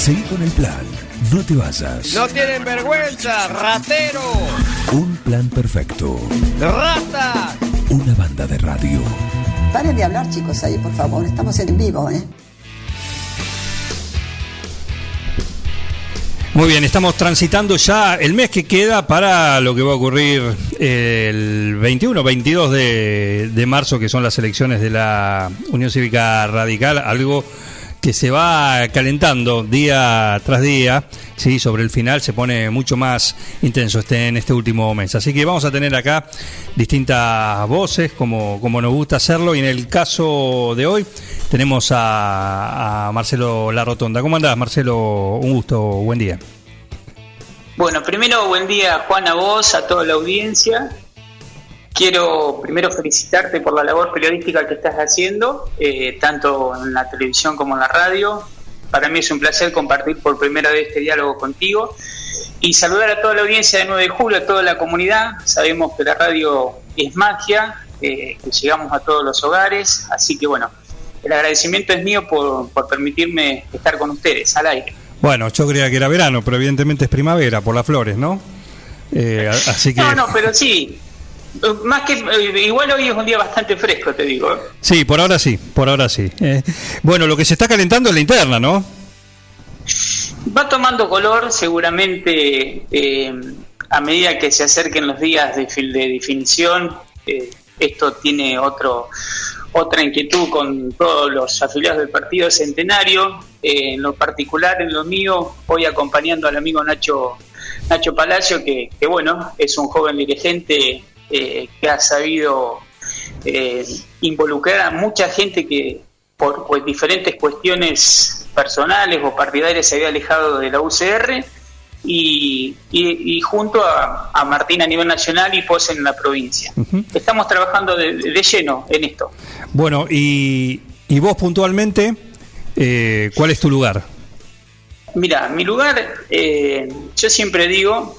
Seguí con el plan. No te vayas. No tienen vergüenza, ratero. Un plan perfecto. Rata. Una banda de radio. Paren de hablar, chicos, ahí, por favor. Estamos en vivo, ¿eh? Muy bien, estamos transitando ya el mes que queda para lo que va a ocurrir el 21, 22 de, de marzo, que son las elecciones de la Unión Cívica Radical, algo que se va calentando día tras día, sí, sobre el final se pone mucho más intenso este, en este último mes. Así que vamos a tener acá distintas voces, como, como nos gusta hacerlo, y en el caso de hoy tenemos a, a Marcelo Larrotonda. ¿Cómo andás, Marcelo? Un gusto, buen día. Bueno, primero buen día Juan a vos, a toda la audiencia Quiero primero felicitarte por la labor periodística que estás haciendo, eh, tanto en la televisión como en la radio. Para mí es un placer compartir por primera vez este diálogo contigo y saludar a toda la audiencia de 9 de julio, a toda la comunidad. Sabemos que la radio es magia, eh, que llegamos a todos los hogares, así que bueno, el agradecimiento es mío por, por permitirme estar con ustedes al aire. Bueno, yo creía que era verano, pero evidentemente es primavera por las flores, ¿no? Eh, así que... No, no, pero sí, más que eh, igual hoy es un día bastante fresco, te digo. Sí, por ahora sí, por ahora sí. Eh, bueno, lo que se está calentando es la interna, ¿no? Va tomando color seguramente eh, a medida que se acerquen los días de, de definición. esto tiene otro otra inquietud con todos los afiliados del Partido Centenario. en lo particular, en lo mío, voy acompañando al amigo Nacho Nacho Palacio, que, que bueno, es un joven dirigente eh, que ha sabido eh, involucrar a mucha gente que por diferentes cuestiones personales o partidarias se había alejado de la UCR y, junto a, Martín a nivel nacional y pues en la provincia. Estamos trabajando de, lleno en esto. Bueno, y, y vos puntualmente, eh, ¿cuál es tu lugar? Mira, mi lugar, yo siempre digo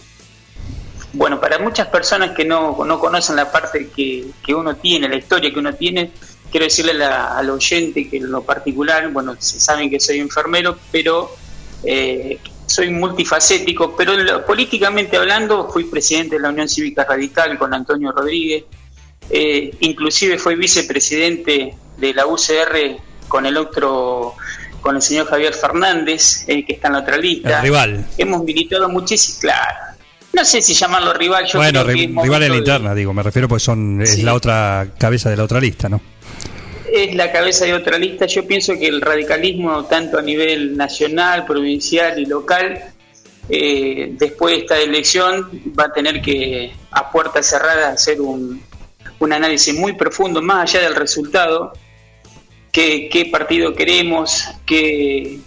bueno, para muchas personas que no, no conocen la parte que, que, uno tiene, la historia que uno tiene, quiero decirle al oyente que en lo particular, bueno, se saben que soy enfermero, pero eh, soy multifacético, pero políticamente hablando fui presidente de la Unión Cívica Radical con Antonio Rodríguez, eh, inclusive fui vicepresidente de la UCR con el otro con el señor Javier Fernández, eh, que está en la otra lista. El rival. Hemos militado muchísimo, claro, no sé si llamarlo rival. Yo bueno, rival en la interna, digo, me refiero pues son es la otra cabeza de la otra lista, ¿no? Es la cabeza de otra lista. Yo pienso que el radicalismo, tanto a nivel nacional, provincial y local, eh, después de esta elección va a tener que, a puertas cerradas, hacer un, un análisis muy profundo, más allá del resultado, qué, qué partido queremos, qué,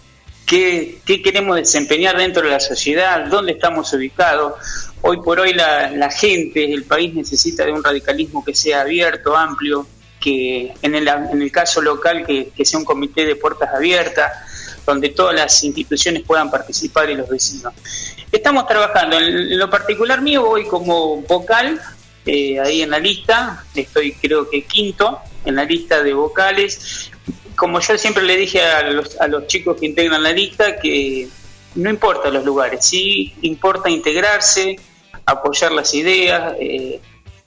qué, queremos desempeñar dentro de la sociedad, dónde estamos ubicados. Hoy por hoy la, gente, el país necesita de un radicalismo que sea abierto, amplio, que en el, caso local que, sea un comité de puertas abiertas, donde todas las instituciones puedan participar y los vecinos. Estamos trabajando, en, lo particular mío voy como vocal, eh, ahí en la lista, estoy creo que quinto en la lista de vocales, como yo siempre le dije a los, a los chicos que integran la lista, que no importa los lugares, sí importa integrarse, apoyar las ideas eh,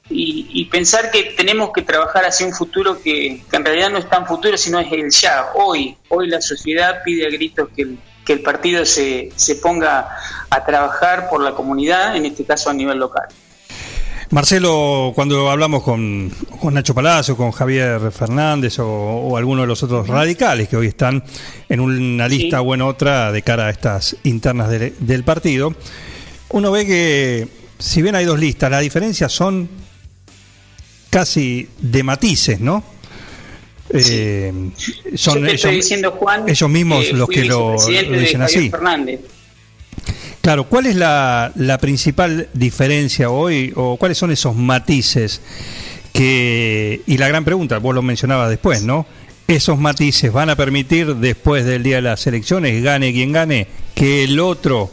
y, pensar que tenemos que trabajar hacia un futuro que, en realidad no es tan futuro, sino es el ya, hoy. Hoy la sociedad pide a gritos que el, que el partido se, se ponga a trabajar por la comunidad, en este caso a nivel local. Marcelo, cuando hablamos con, Nacho Palacio, con Javier Fernández o, alguno de los otros radicales que hoy están en una lista o en otra de cara a estas internas del partido, uno ve que si bien hay dos listas, las diferencias son casi de matices, ¿no? Eh, son ellos, diciendo, Juan, ellos mismos los que lo, dicen así. Fernández. Claro, ¿cuál es la, principal diferencia hoy o cuáles son esos matices que, y la gran pregunta, vos lo mencionabas después, ¿no? Esos matices van a permitir después del día de las elecciones, gane quien gane, que el otro,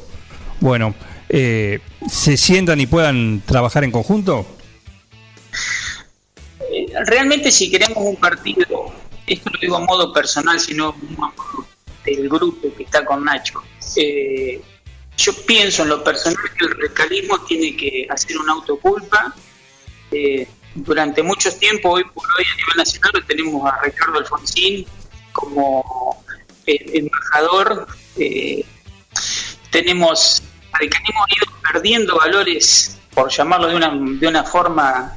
bueno, eh, se sientan y puedan trabajar en conjunto? Eh, realmente si queremos un partido, esto lo digo a modo personal, sino del grupo que está con Nacho. Eh, yo pienso en lo personal que el radicalismo tiene que hacer una autoculpa. Eh, durante mucho tiempo, hoy por hoy a nivel nacional, tenemos a Ricardo Alfonsín como eh, embajador. tenemos, el radicalismo ido perdiendo valores, por llamarlo de una, de una forma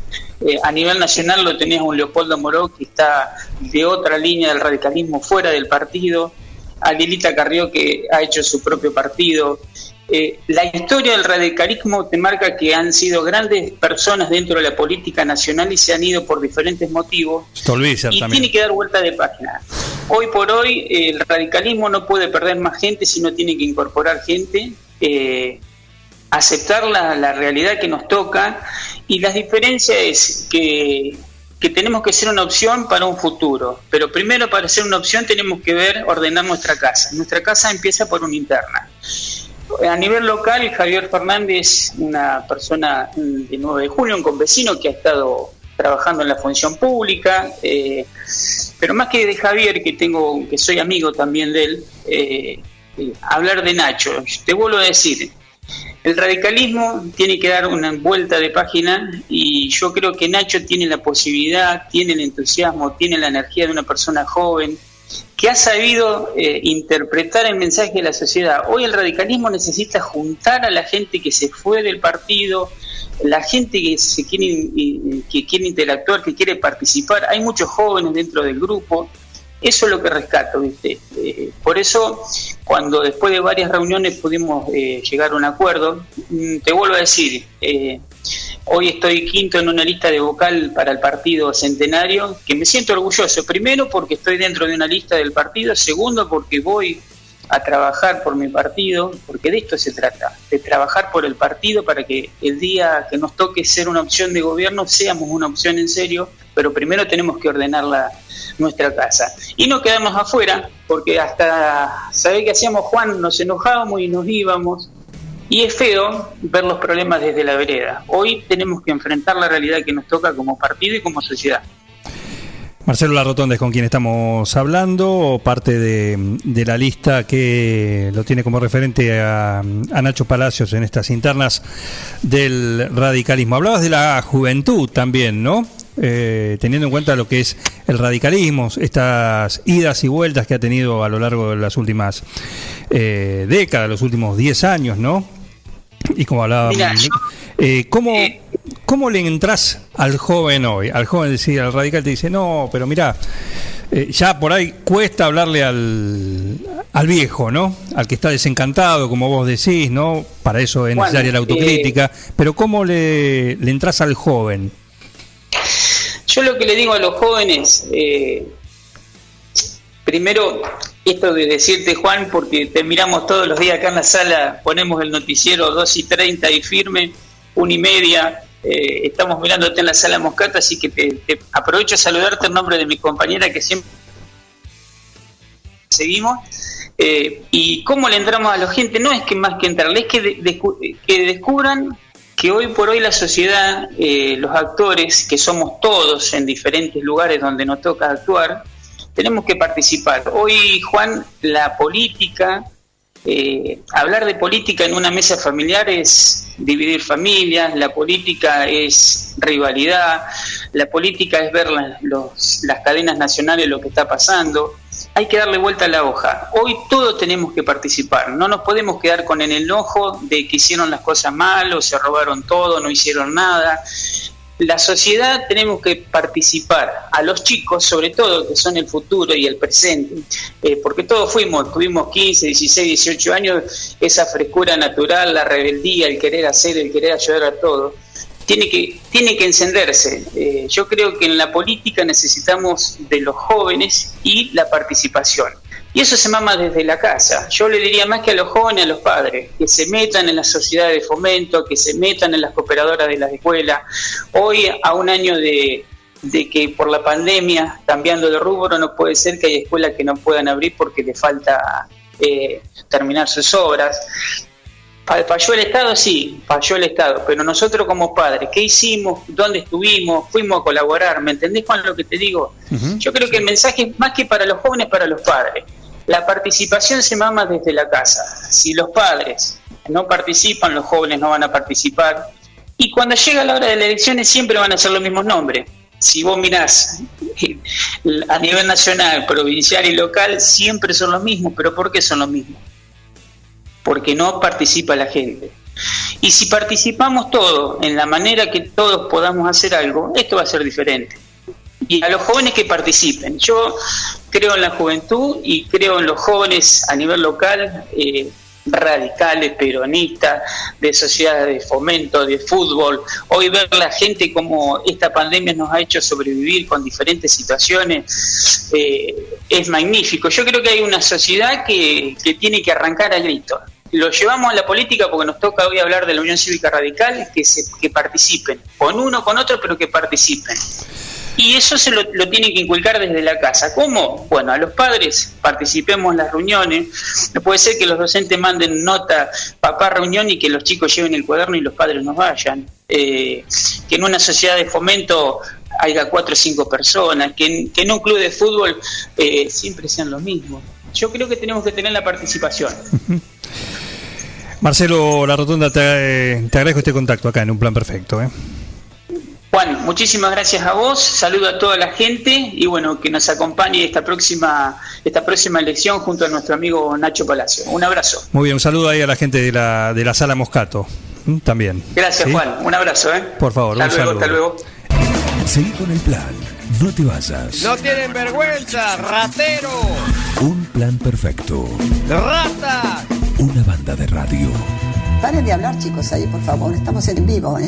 a nivel nacional lo tenías un Leopoldo Moró que está de otra línea del radicalismo fuera del partido, a Lilita Carrió que ha hecho su propio partido. Eh, la historia del radicalismo te marca que han sido grandes personas dentro de la política nacional y se han ido por diferentes motivos. y tiene que dar vuelta de página. Hoy por hoy el radicalismo no puede perder más gente, sino tiene que incorporar gente. Eh, aceptar la, la, realidad que nos toca y las diferencias es que que tenemos que ser una opción para un futuro, pero primero para ser una opción tenemos que ver, ordenar nuestra casa. Nuestra casa empieza por una interna. A nivel local, Javier Fernández, una persona de 9 de julio, un convecino que ha estado trabajando en la función pública, eh, pero más que de Javier, que tengo, que soy amigo también de él, eh, eh, hablar de Nacho. Te vuelvo a decir, el radicalismo tiene que dar una vuelta de página yo creo que Nacho tiene la posibilidad, tiene el entusiasmo, tiene la energía de una persona joven que ha sabido eh, interpretar el mensaje de la sociedad. Hoy el radicalismo necesita juntar a la gente que se fue del partido, la gente que quiere, que interactuar, que quiere participar. Hay muchos jóvenes dentro del grupo eso es lo que rescato, ¿viste? Eh, por eso, cuando después de varias reuniones pudimos eh, llegar a un acuerdo, mm, te vuelvo a decir, hoy estoy quinto en una lista de vocal para el partido centenario, que me siento orgulloso, primero porque estoy dentro de una lista del partido, segundo porque voy a trabajar por mi partido, porque de esto se trata, de trabajar por el partido para que el día que nos toque ser una opción de gobierno seamos una opción en serio, pero primero tenemos que ordenar la, nuestra casa. Y no quedarnos afuera, porque hasta, ¿sabe qué hacíamos Juan? Nos enojábamos y nos íbamos. Y es feo ver los problemas desde la vereda. Hoy tenemos que enfrentar la realidad que nos toca como partido y como sociedad. Marcelo Larrotonde es con quien estamos hablando, parte de, la lista que lo tiene como referente a, a, Nacho Palacios en estas internas del radicalismo. Hablabas de la juventud también, ¿no? Eh, teniendo en cuenta lo que es el radicalismo, estas idas y vueltas que ha tenido a lo largo de las últimas eh, décadas, los últimos 10 años, ¿no? Y como hablaba, eh, ¿cómo, ¿cómo le entras al joven hoy? Al joven, decir, al radical te dice, no, pero mira, ya por ahí cuesta hablarle al, al viejo, ¿no? Al que está desencantado, como vos decís, ¿no? Para eso es necesaria la autocrítica, pero ¿cómo le, le entras al joven? Yo lo que le digo a los jóvenes, eh, primero, esto de decirte, Juan, porque te miramos todos los días acá en la sala, ponemos el noticiero 2 y 30 y firme, 1 y media, eh, estamos mirándote en la sala Moscata, así que te, aprovecho a saludarte en nombre de mi compañera que siempre seguimos. Eh, y cómo le entramos a la gente, no es que más que entrarle, es que, descubran que hoy por hoy la sociedad, eh, los actores, que somos todos en diferentes lugares donde nos toca actuar, tenemos que participar. Hoy, Juan, la política, eh, hablar de política en una mesa familiar es dividir familias, la política es rivalidad, la política es ver las cadenas nacionales, lo que está pasando hay que darle vuelta a la hoja. Hoy todos tenemos que participar, no nos podemos quedar con el enojo de que hicieron las cosas mal o se robaron todo, no hicieron nada. La sociedad tenemos que participar, a los chicos sobre todo, que son el futuro y el presente, eh, porque todos fuimos, tuvimos 15, 16, 18 años, esa frescura natural, la rebeldía, el querer hacer, el querer ayudar a todos tiene que, tiene que encenderse. Eh, yo creo que en la política necesitamos de los jóvenes y la participación. Y eso se mama desde la casa. Yo le diría más que a los jóvenes, a los padres, que se metan en la sociedad de fomento, que se metan en las cooperadoras de las escuelas. Hoy, a un año de, de que por la pandemia, cambiando de rubro, no puede ser que haya escuelas que no puedan abrir porque le falta eh, terminar sus obras. ¿Falló el Estado? Sí, falló el Estado, pero nosotros como padres, ¿qué hicimos? ¿Dónde estuvimos? Fuimos a colaborar, ¿me entendés Juan lo que te digo? Yo creo que el mensaje es más que para los jóvenes, para los padres. La participación se mama desde la casa. Si los padres no participan, los jóvenes no van a participar. Y cuando llega la hora de las elecciones siempre van a ser los mismos nombres. Si vos mirás a nivel nacional, provincial y local, siempre son los mismos. ¿Pero por qué son los mismos? Porque no participa la gente. Y si participamos todos en la manera que todos podamos hacer algo, esto va a ser diferente. Y a los jóvenes que participen. Yo creo en la juventud y creo en los jóvenes a nivel local. Eh, radicales, peronistas, de sociedades de fomento, de fútbol. Hoy ver la gente como esta pandemia nos ha hecho sobrevivir con diferentes situaciones eh, es magnífico. Yo creo que hay una sociedad que, que tiene que arrancar a grito. Lo llevamos a la política porque nos toca hoy hablar de la Unión Cívica Radical, que, se, que participen, con uno, con otro, pero que participen. Y eso se lo, lo tienen que inculcar desde la casa. ¿Cómo? Bueno, a los padres participemos en las reuniones. No puede ser que los docentes manden nota, papá reunión y que los chicos lleven el cuaderno y los padres no vayan. Eh, que en una sociedad de fomento haya cuatro o cinco personas, que en, que en un club de fútbol eh, siempre sean los mismos. Yo creo que tenemos que tener la participación. Marcelo La Rotonda, te, te agradezco este contacto acá en Un Plan Perfecto. ¿eh? Juan, muchísimas gracias a vos, saludo a toda la gente y bueno, que nos acompañe esta próxima, esta próxima elección junto a nuestro amigo Nacho Palacio. Un abrazo. Muy bien, un saludo ahí a la gente de la, de la sala Moscato también. Gracias ¿sí? Juan, un abrazo. ¿eh? Por favor, hasta un luego, saludo. hasta luego. Seguí con el plan. No te vayas. No tienen vergüenza, ratero, Un plan perfecto. rata. Una banda de radio. Paren de hablar, chicos, ahí, por favor. Estamos en vivo, ¿eh?